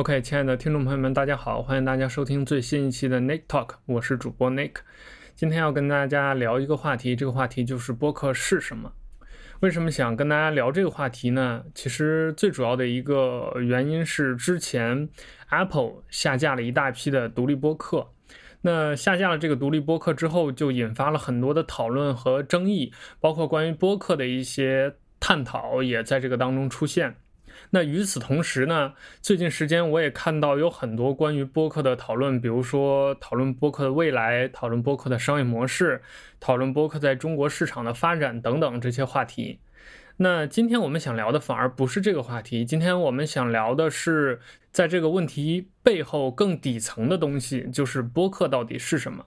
OK，亲爱的听众朋友们，大家好，欢迎大家收听最新一期的 Nick Talk，我是主播 Nick。今天要跟大家聊一个话题，这个话题就是播客是什么。为什么想跟大家聊这个话题呢？其实最主要的一个原因是之前 Apple 下架了一大批的独立播客。那下架了这个独立播客之后，就引发了很多的讨论和争议，包括关于播客的一些探讨也在这个当中出现。那与此同时呢，最近时间我也看到有很多关于播客的讨论，比如说讨论播客的未来，讨论播客的商业模式，讨论播客在中国市场的发展等等这些话题。那今天我们想聊的反而不是这个话题，今天我们想聊的是在这个问题背后更底层的东西，就是播客到底是什么。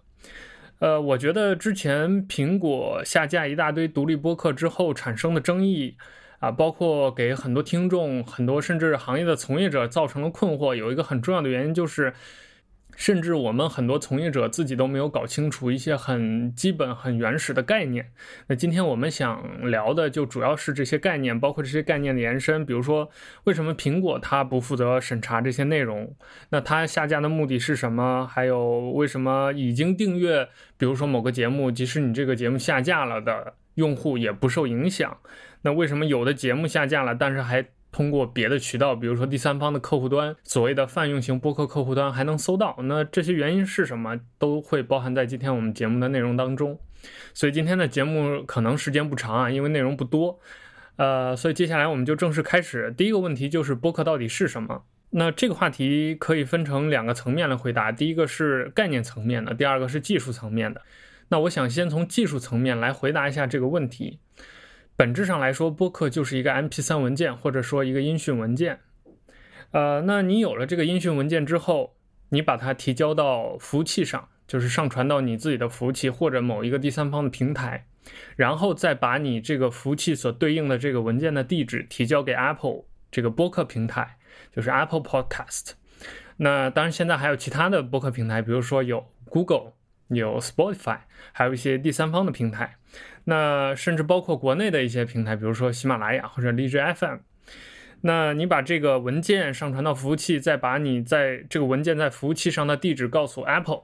呃，我觉得之前苹果下架一大堆独立播客之后产生的争议。啊，包括给很多听众、很多甚至行业的从业者造成了困惑，有一个很重要的原因就是，甚至我们很多从业者自己都没有搞清楚一些很基本、很原始的概念。那今天我们想聊的就主要是这些概念，包括这些概念的延伸，比如说为什么苹果它不负责审查这些内容？那它下架的目的是什么？还有为什么已经订阅，比如说某个节目，即使你这个节目下架了的用户也不受影响？那为什么有的节目下架了，但是还通过别的渠道，比如说第三方的客户端，所谓的泛用型播客客户端还能搜到？那这些原因是什么，都会包含在今天我们节目的内容当中。所以今天的节目可能时间不长啊，因为内容不多。呃，所以接下来我们就正式开始。第一个问题就是播客到底是什么？那这个话题可以分成两个层面来回答，第一个是概念层面的，第二个是技术层面的。那我想先从技术层面来回答一下这个问题。本质上来说，播客就是一个 MP3 文件，或者说一个音讯文件。呃，那你有了这个音讯文件之后，你把它提交到服务器上，就是上传到你自己的服务器或者某一个第三方的平台，然后再把你这个服务器所对应的这个文件的地址提交给 Apple 这个播客平台，就是 Apple Podcast。那当然，现在还有其他的播客平台，比如说有 Google。有 Spotify，还有一些第三方的平台，那甚至包括国内的一些平台，比如说喜马拉雅或者荔枝 FM。那你把这个文件上传到服务器，再把你在这个文件在服务器上的地址告诉 Apple，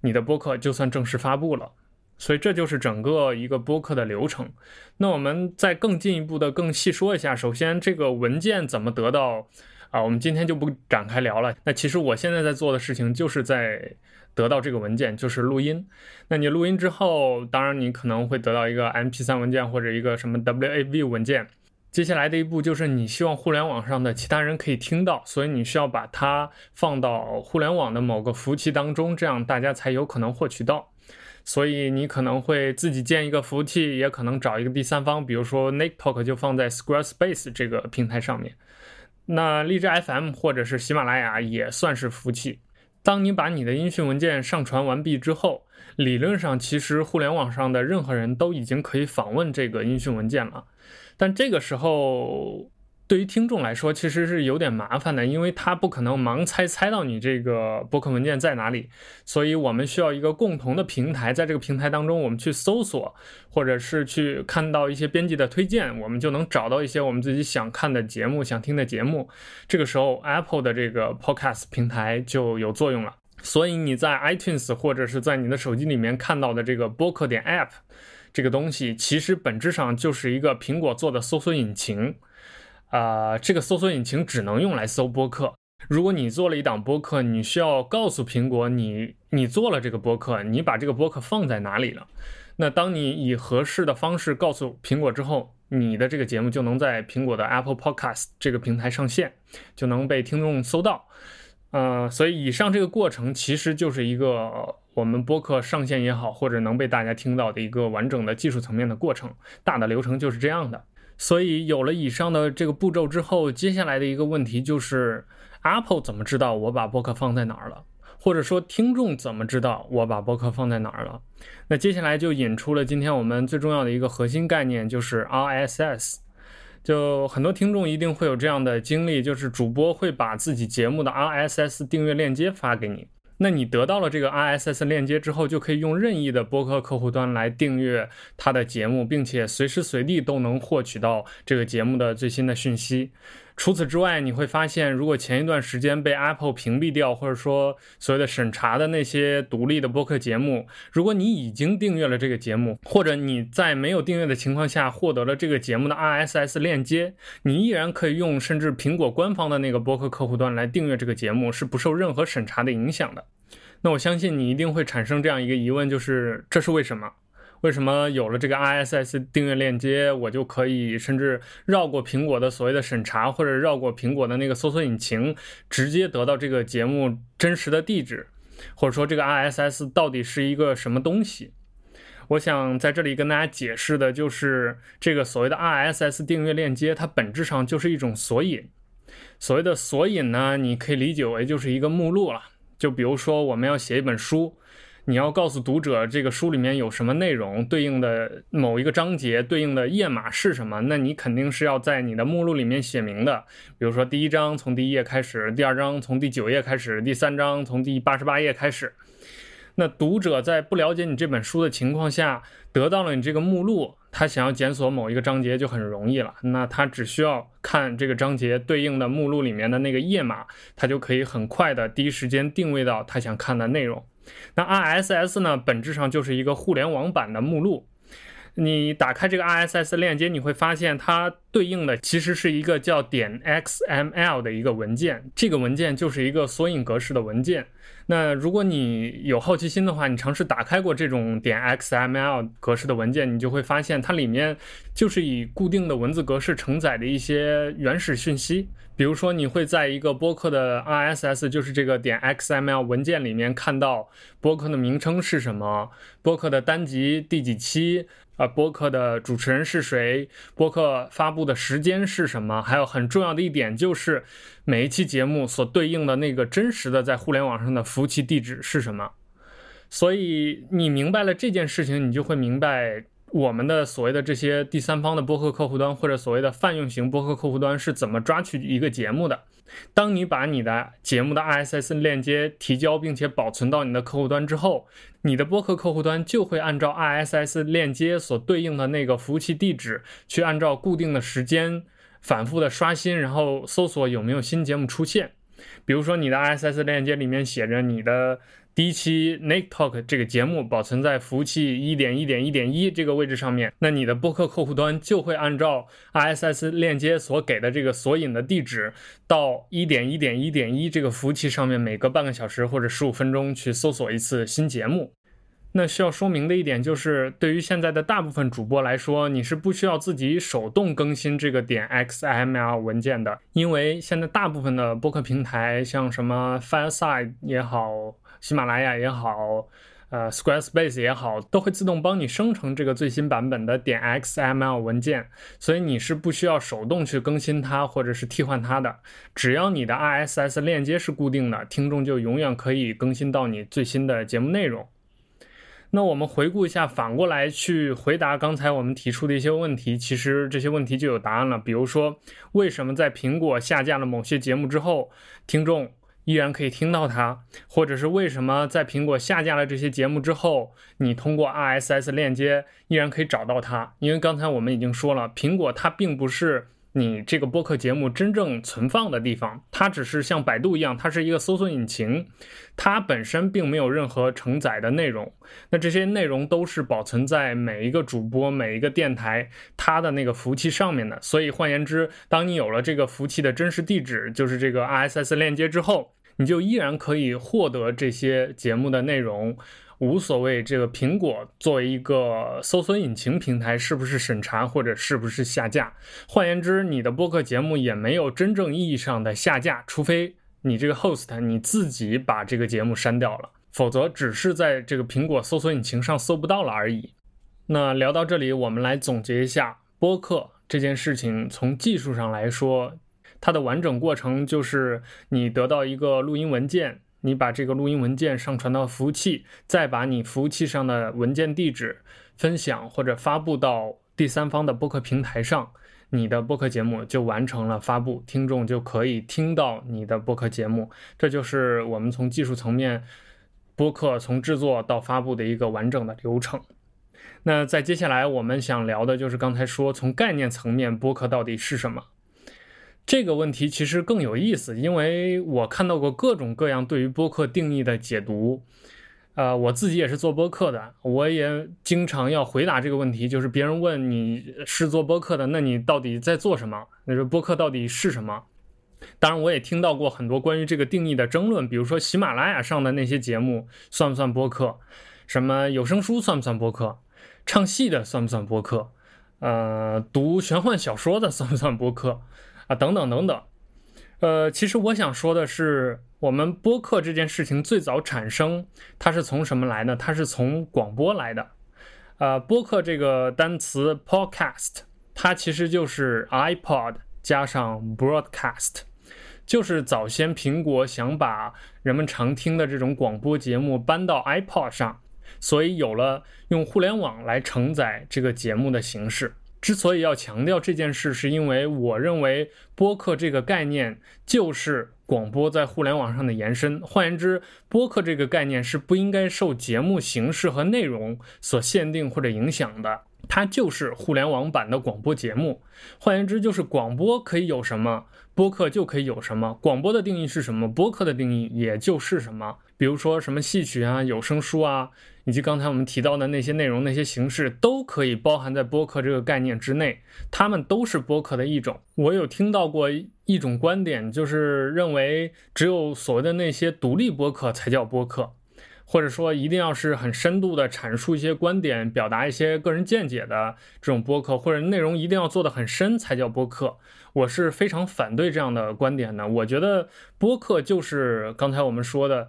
你的播客就算正式发布了。所以这就是整个一个播客的流程。那我们再更进一步的更细说一下，首先这个文件怎么得到啊？我们今天就不展开聊了。那其实我现在在做的事情就是在。得到这个文件就是录音，那你录音之后，当然你可能会得到一个 MP3 文件或者一个什么 WAV 文件。接下来的一步就是你希望互联网上的其他人可以听到，所以你需要把它放到互联网的某个服务器当中，这样大家才有可能获取到。所以你可能会自己建一个服务器，也可能找一个第三方，比如说 NickTalk 就放在 Squarespace 这个平台上面。那荔枝 FM 或者是喜马拉雅也算是服务器。当你把你的音讯文件上传完毕之后，理论上其实互联网上的任何人都已经可以访问这个音讯文件了，但这个时候。对于听众来说，其实是有点麻烦的，因为他不可能盲猜猜到你这个播客文件在哪里，所以我们需要一个共同的平台，在这个平台当中，我们去搜索，或者是去看到一些编辑的推荐，我们就能找到一些我们自己想看的节目、想听的节目。这个时候，Apple 的这个 Podcast 平台就有作用了。所以你在 iTunes 或者是在你的手机里面看到的这个播客点 App 这个东西，其实本质上就是一个苹果做的搜索引擎。啊，这个搜索引擎只能用来搜播客。如果你做了一档播客，你需要告诉苹果你你做了这个播客，你把这个播客放在哪里了。那当你以合适的方式告诉苹果之后，你的这个节目就能在苹果的 Apple Podcast 这个平台上线，就能被听众搜到。呃，所以以上这个过程其实就是一个我们播客上线也好，或者能被大家听到的一个完整的技术层面的过程。大的流程就是这样的。所以有了以上的这个步骤之后，接下来的一个问题就是，Apple 怎么知道我把播客放在哪儿了？或者说听众怎么知道我把播客放在哪儿了？那接下来就引出了今天我们最重要的一个核心概念，就是 RSS。就很多听众一定会有这样的经历，就是主播会把自己节目的 RSS 订阅链接发给你。那你得到了这个 RSS 链接之后，就可以用任意的播客客户端来订阅他的节目，并且随时随地都能获取到这个节目的最新的讯息。除此之外，你会发现，如果前一段时间被 Apple 屏蔽掉，或者说所谓的审查的那些独立的播客节目，如果你已经订阅了这个节目，或者你在没有订阅的情况下获得了这个节目的 RSS 链接，你依然可以用甚至苹果官方的那个播客客户端来订阅这个节目，是不受任何审查的影响的。那我相信你一定会产生这样一个疑问，就是这是为什么？为什么有了这个 RSS 订阅链接，我就可以甚至绕过苹果的所谓的审查，或者绕过苹果的那个搜索引擎，直接得到这个节目真实的地址，或者说这个 RSS 到底是一个什么东西？我想在这里跟大家解释的就是，这个所谓的 RSS 订阅链接，它本质上就是一种索引。所谓的索引呢，你可以理解为就是一个目录了。就比如说我们要写一本书。你要告诉读者这个书里面有什么内容，对应的某一个章节对应的页码是什么？那你肯定是要在你的目录里面写明的。比如说第一章从第一页开始，第二章从第九页开始，第三章从第八十八页开始。那读者在不了解你这本书的情况下，得到了你这个目录，他想要检索某一个章节就很容易了。那他只需要看这个章节对应的目录里面的那个页码，他就可以很快的第一时间定位到他想看的内容。那 RSS 呢，本质上就是一个互联网版的目录。你打开这个 RSS 链接，你会发现它对应的其实是一个叫点 XML 的一个文件，这个文件就是一个索引格式的文件。那如果你有好奇心的话，你尝试打开过这种点 XML 格式的文件，你就会发现它里面就是以固定的文字格式承载的一些原始讯息。比如说，你会在一个播客的 RSS，就是这个点 XML 文件里面看到播客的名称是什么，播客的单集第几期。啊，播客的主持人是谁？播客发布的时间是什么？还有很重要的一点就是，每一期节目所对应的那个真实的在互联网上的服务器地址是什么？所以你明白了这件事情，你就会明白。我们的所谓的这些第三方的播客客户端，或者所谓的泛用型播客客户端是怎么抓取一个节目的？当你把你的节目的 RSS 链接提交并且保存到你的客户端之后，你的播客客户端就会按照 RSS 链接所对应的那个服务器地址，去按照固定的时间反复的刷新，然后搜索有没有新节目出现。比如说，你的 ISS 链接里面写着你的。第一期 Nick Talk 这个节目保存在服务器一点一点一点一这个位置上面，那你的播客客户端就会按照 ISS 链接所给的这个索引的地址，到一点一点一点一这个服务器上面，每隔半个小时或者十五分钟去搜索一次新节目。那需要说明的一点就是，对于现在的大部分主播来说，你是不需要自己手动更新这个点 XML 文件的，因为现在大部分的播客平台，像什么 Fireside 也好。喜马拉雅也好，呃，Squarespace 也好，都会自动帮你生成这个最新版本的点 XML 文件，所以你是不需要手动去更新它或者是替换它的。只要你的 RSS 链接是固定的，听众就永远可以更新到你最新的节目内容。那我们回顾一下，反过来去回答刚才我们提出的一些问题，其实这些问题就有答案了。比如说，为什么在苹果下架了某些节目之后，听众？依然可以听到它，或者是为什么在苹果下架了这些节目之后，你通过 RSS 链接依然可以找到它？因为刚才我们已经说了，苹果它并不是你这个播客节目真正存放的地方，它只是像百度一样，它是一个搜索引擎，它本身并没有任何承载的内容。那这些内容都是保存在每一个主播、每一个电台它的那个服务器上面的。所以换言之，当你有了这个服务器的真实地址，就是这个 RSS 链接之后，你就依然可以获得这些节目的内容，无所谓。这个苹果作为一个搜索引擎平台，是不是审查或者是不是下架？换言之，你的播客节目也没有真正意义上的下架，除非你这个 host 你自己把这个节目删掉了，否则只是在这个苹果搜索引擎上搜不到了而已。那聊到这里，我们来总结一下播客这件事情，从技术上来说。它的完整过程就是你得到一个录音文件，你把这个录音文件上传到服务器，再把你服务器上的文件地址分享或者发布到第三方的播客平台上，你的播客节目就完成了发布，听众就可以听到你的播客节目。这就是我们从技术层面，播客从制作到发布的一个完整的流程。那在接下来我们想聊的就是刚才说从概念层面，播客到底是什么？这个问题其实更有意思，因为我看到过各种各样对于播客定义的解读。呃，我自己也是做播客的，我也经常要回答这个问题，就是别人问你是做播客的，那你到底在做什么？那说播客到底是什么？当然，我也听到过很多关于这个定义的争论，比如说喜马拉雅上的那些节目算不算播客？什么有声书算不算播客？唱戏的算不算播客？呃，读玄幻小说的算不算播客？啊，等等等等。呃，其实我想说的是，我们播客这件事情最早产生，它是从什么来呢？它是从广播来的。呃，播客这个单词 podcast，它其实就是 iPod 加上 broadcast，就是早先苹果想把人们常听的这种广播节目搬到 iPod 上，所以有了用互联网来承载这个节目的形式。之所以要强调这件事，是因为我认为播客这个概念就是广播在互联网上的延伸。换言之，播客这个概念是不应该受节目形式和内容所限定或者影响的，它就是互联网版的广播节目。换言之，就是广播可以有什么，播客就可以有什么。广播的定义是什么，播客的定义也就是什么。比如说什么戏曲啊、有声书啊。以及刚才我们提到的那些内容、那些形式，都可以包含在播客这个概念之内，它们都是播客的一种。我有听到过一种观点，就是认为只有所谓的那些独立播客才叫播客，或者说一定要是很深度的阐述一些观点、表达一些个人见解的这种播客，或者内容一定要做得很深才叫播客。我是非常反对这样的观点的。我觉得播客就是刚才我们说的。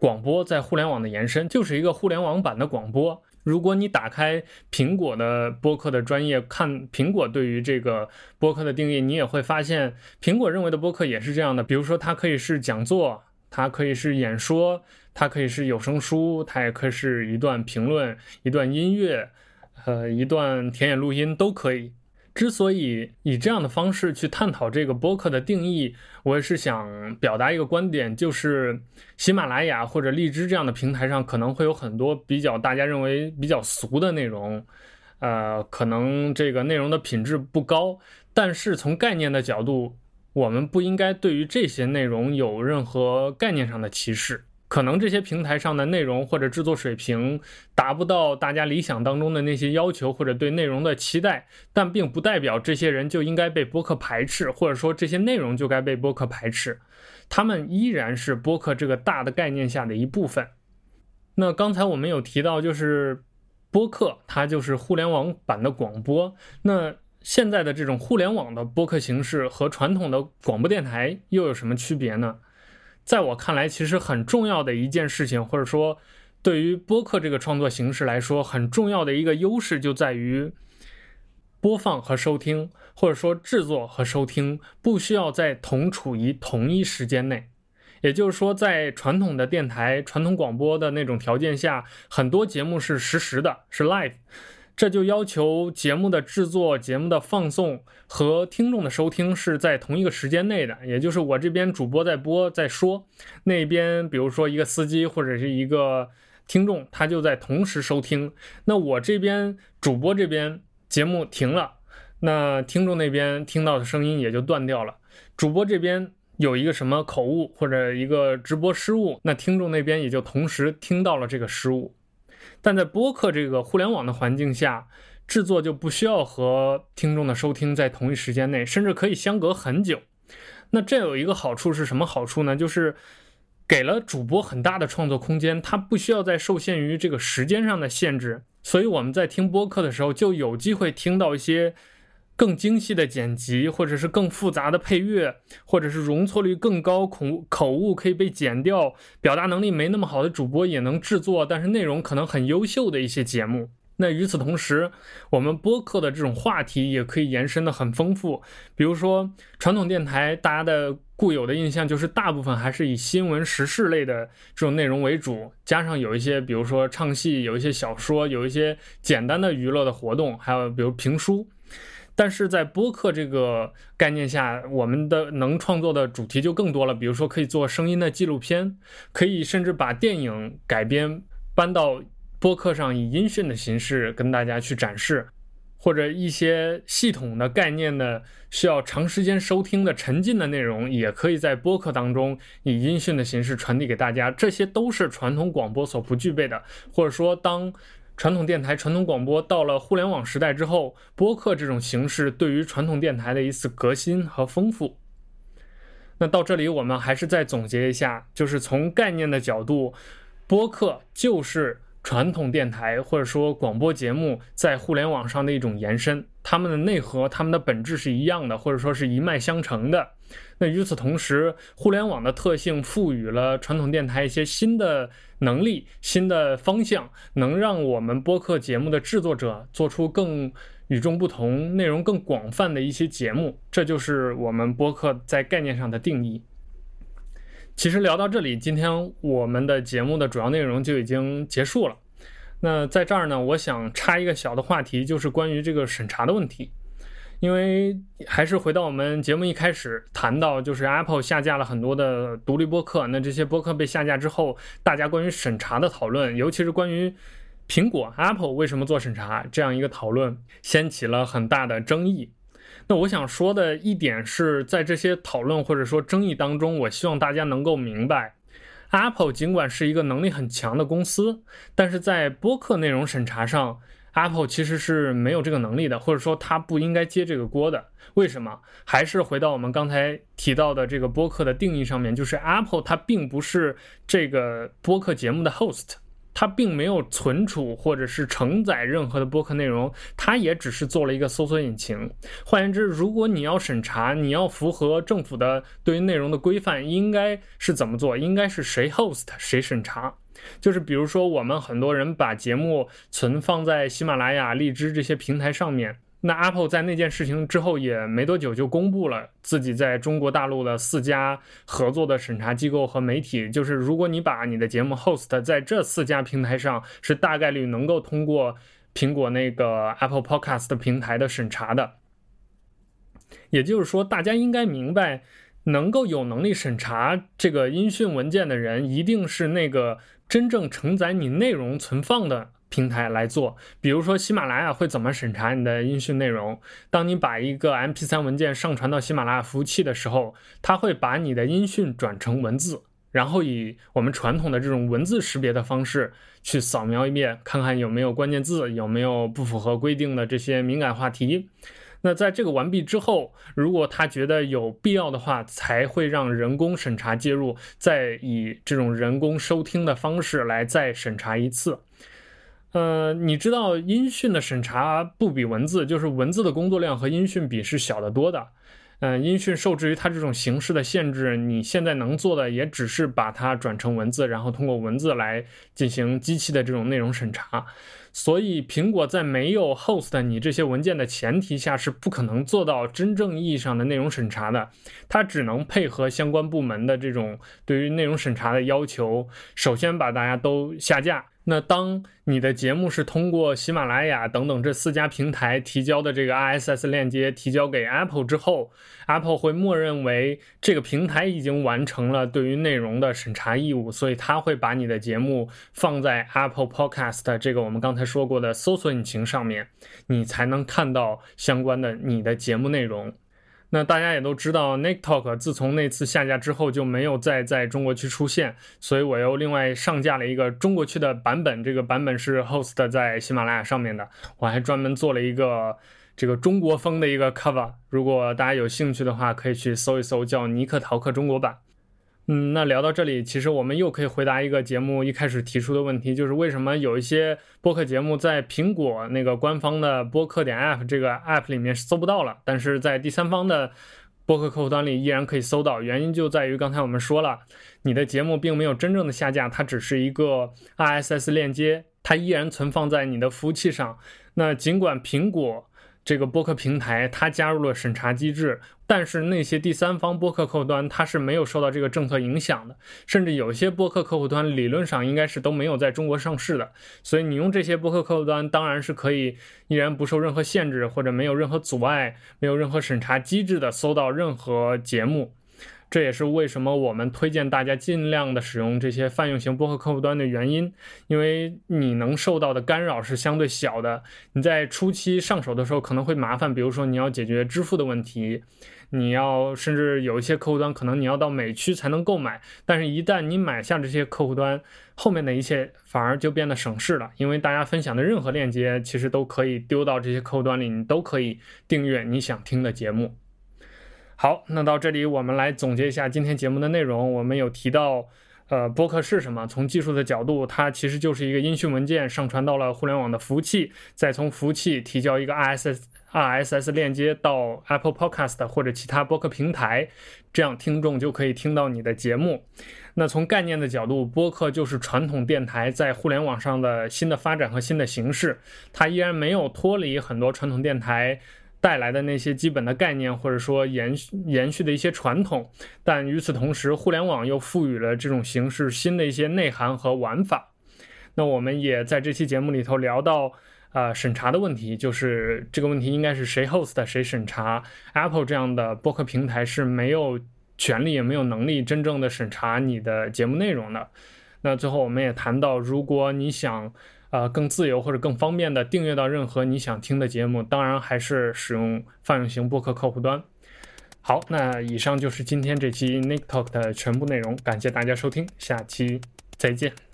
广播在互联网的延伸，就是一个互联网版的广播。如果你打开苹果的播客的专业，看苹果对于这个播客的定义，你也会发现，苹果认为的播客也是这样的。比如说，它可以是讲座，它可以是演说，它可以是有声书，它也可以是一段评论、一段音乐，呃，一段田野录音都可以。之所以以这样的方式去探讨这个播客的定义，我也是想表达一个观点，就是喜马拉雅或者荔枝这样的平台上可能会有很多比较大家认为比较俗的内容，呃，可能这个内容的品质不高，但是从概念的角度，我们不应该对于这些内容有任何概念上的歧视。可能这些平台上的内容或者制作水平达不到大家理想当中的那些要求或者对内容的期待，但并不代表这些人就应该被播客排斥，或者说这些内容就该被播客排斥。他们依然是播客这个大的概念下的一部分。那刚才我们有提到，就是播客它就是互联网版的广播。那现在的这种互联网的播客形式和传统的广播电台又有什么区别呢？在我看来，其实很重要的一件事情，或者说对于播客这个创作形式来说，很重要的一个优势就在于播放和收听，或者说制作和收听不需要在同处于同一时间内。也就是说，在传统的电台、传统广播的那种条件下，很多节目是实时的，是 live。这就要求节目的制作、节目的放送和听众的收听是在同一个时间内的，也就是我这边主播在播在说，那边比如说一个司机或者是一个听众，他就在同时收听。那我这边主播这边节目停了，那听众那边听到的声音也就断掉了。主播这边有一个什么口误或者一个直播失误，那听众那边也就同时听到了这个失误。但在播客这个互联网的环境下，制作就不需要和听众的收听在同一时间内，甚至可以相隔很久。那这有一个好处是什么好处呢？就是给了主播很大的创作空间，他不需要再受限于这个时间上的限制。所以我们在听播客的时候，就有机会听到一些。更精细的剪辑，或者是更复杂的配乐，或者是容错率更高、口口误可以被剪掉、表达能力没那么好的主播也能制作，但是内容可能很优秀的一些节目。那与此同时，我们播客的这种话题也可以延伸的很丰富。比如说，传统电台大家的固有的印象就是大部分还是以新闻时事类的这种内容为主，加上有一些比如说唱戏、有一些小说、有一些简单的娱乐的活动，还有比如评书。但是在播客这个概念下，我们的能创作的主题就更多了。比如说，可以做声音的纪录片，可以甚至把电影改编搬到播客上，以音讯的形式跟大家去展示。或者一些系统的概念的需要长时间收听的沉浸的内容，也可以在播客当中以音讯的形式传递给大家。这些都是传统广播所不具备的，或者说当。传统电台、传统广播到了互联网时代之后，播客这种形式对于传统电台的一次革新和丰富。那到这里，我们还是再总结一下，就是从概念的角度，播客就是传统电台或者说广播节目在互联网上的一种延伸，它们的内核、它们的本质是一样的，或者说是一脉相承的。那与此同时，互联网的特性赋予了传统电台一些新的。能力新的方向，能让我们播客节目的制作者做出更与众不同、内容更广泛的一些节目。这就是我们播客在概念上的定义。其实聊到这里，今天我们的节目的主要内容就已经结束了。那在这儿呢，我想插一个小的话题，就是关于这个审查的问题。因为还是回到我们节目一开始谈到，就是 Apple 下架了很多的独立播客。那这些播客被下架之后，大家关于审查的讨论，尤其是关于苹果 Apple 为什么做审查这样一个讨论，掀起了很大的争议。那我想说的一点是在这些讨论或者说争议当中，我希望大家能够明白，Apple 尽管是一个能力很强的公司，但是在播客内容审查上。Apple 其实是没有这个能力的，或者说它不应该接这个锅的。为什么？还是回到我们刚才提到的这个播客的定义上面，就是 Apple 它并不是这个播客节目的 host，它并没有存储或者是承载任何的播客内容，它也只是做了一个搜索引擎。换言之，如果你要审查，你要符合政府的对于内容的规范，应该是怎么做？应该是谁 host 谁审查。就是比如说，我们很多人把节目存放在喜马拉雅、荔枝这些平台上面。那 Apple 在那件事情之后也没多久就公布了自己在中国大陆的四家合作的审查机构和媒体。就是如果你把你的节目 host 在这四家平台上，是大概率能够通过苹果那个 Apple Podcast 平台的审查的。也就是说，大家应该明白，能够有能力审查这个音讯文件的人，一定是那个。真正承载你内容存放的平台来做，比如说喜马拉雅会怎么审查你的音讯内容？当你把一个 MP3 文件上传到喜马拉雅服务器的时候，它会把你的音讯转成文字，然后以我们传统的这种文字识别的方式去扫描一遍，看看有没有关键字，有没有不符合规定的这些敏感话题。那在这个完毕之后，如果他觉得有必要的话，才会让人工审查介入，再以这种人工收听的方式来再审查一次。呃，你知道音讯的审查不比文字，就是文字的工作量和音讯比是小得多的。嗯，音讯受制于它这种形式的限制，你现在能做的也只是把它转成文字，然后通过文字来进行机器的这种内容审查。所以，苹果在没有 host 你这些文件的前提下，是不可能做到真正意义上的内容审查的。它只能配合相关部门的这种对于内容审查的要求，首先把大家都下架。那当你的节目是通过喜马拉雅等等这四家平台提交的这个 RSS 链接提交给 Apple 之后，Apple 会默认为这个平台已经完成了对于内容的审查义务，所以它会把你的节目放在 Apple Podcast 这个我们刚才说过的搜索引擎上面，你才能看到相关的你的节目内容。那大家也都知道，NikTok 自从那次下架之后就没有再在中国区出现，所以我又另外上架了一个中国区的版本。这个版本是 Host 在喜马拉雅上面的，我还专门做了一个这个中国风的一个 cover。如果大家有兴趣的话，可以去搜一搜，叫尼克逃课中国版。嗯，那聊到这里，其实我们又可以回答一个节目一开始提出的问题，就是为什么有一些播客节目在苹果那个官方的播客点 app 这个 app 里面搜不到了，但是在第三方的播客客户端里依然可以搜到。原因就在于刚才我们说了，你的节目并没有真正的下架，它只是一个 RSS 链接，它依然存放在你的服务器上。那尽管苹果。这个播客平台它加入了审查机制，但是那些第三方播客客户端它是没有受到这个政策影响的，甚至有些播客客户端理论上应该是都没有在中国上市的，所以你用这些播客客户端当然是可以依然不受任何限制或者没有任何阻碍、没有任何审查机制的搜到任何节目。这也是为什么我们推荐大家尽量的使用这些泛用型播客客户端的原因，因为你能受到的干扰是相对小的。你在初期上手的时候可能会麻烦，比如说你要解决支付的问题，你要甚至有一些客户端可能你要到美区才能购买，但是一旦你买下这些客户端，后面的一切反而就变得省事了，因为大家分享的任何链接其实都可以丢到这些客户端里，你都可以订阅你想听的节目。好，那到这里我们来总结一下今天节目的内容。我们有提到，呃，播客是什么？从技术的角度，它其实就是一个音讯文件上传到了互联网的服务器，再从服务器提交一个 RSS RSS 链接到 Apple Podcast 或者其他播客平台，这样听众就可以听到你的节目。那从概念的角度，播客就是传统电台在互联网上的新的发展和新的形式，它依然没有脱离很多传统电台。带来的那些基本的概念，或者说延续延续的一些传统，但与此同时，互联网又赋予了这种形式新的一些内涵和玩法。那我们也在这期节目里头聊到，呃，审查的问题，就是这个问题应该是谁 host 谁审查？Apple 这样的播客平台是没有权利也没有能力真正的审查你的节目内容的。那最后我们也谈到，如果你想。呃，更自由或者更方便的订阅到任何你想听的节目，当然还是使用泛用型播客客户端。好，那以上就是今天这期 Nick Talk 的全部内容，感谢大家收听，下期再见。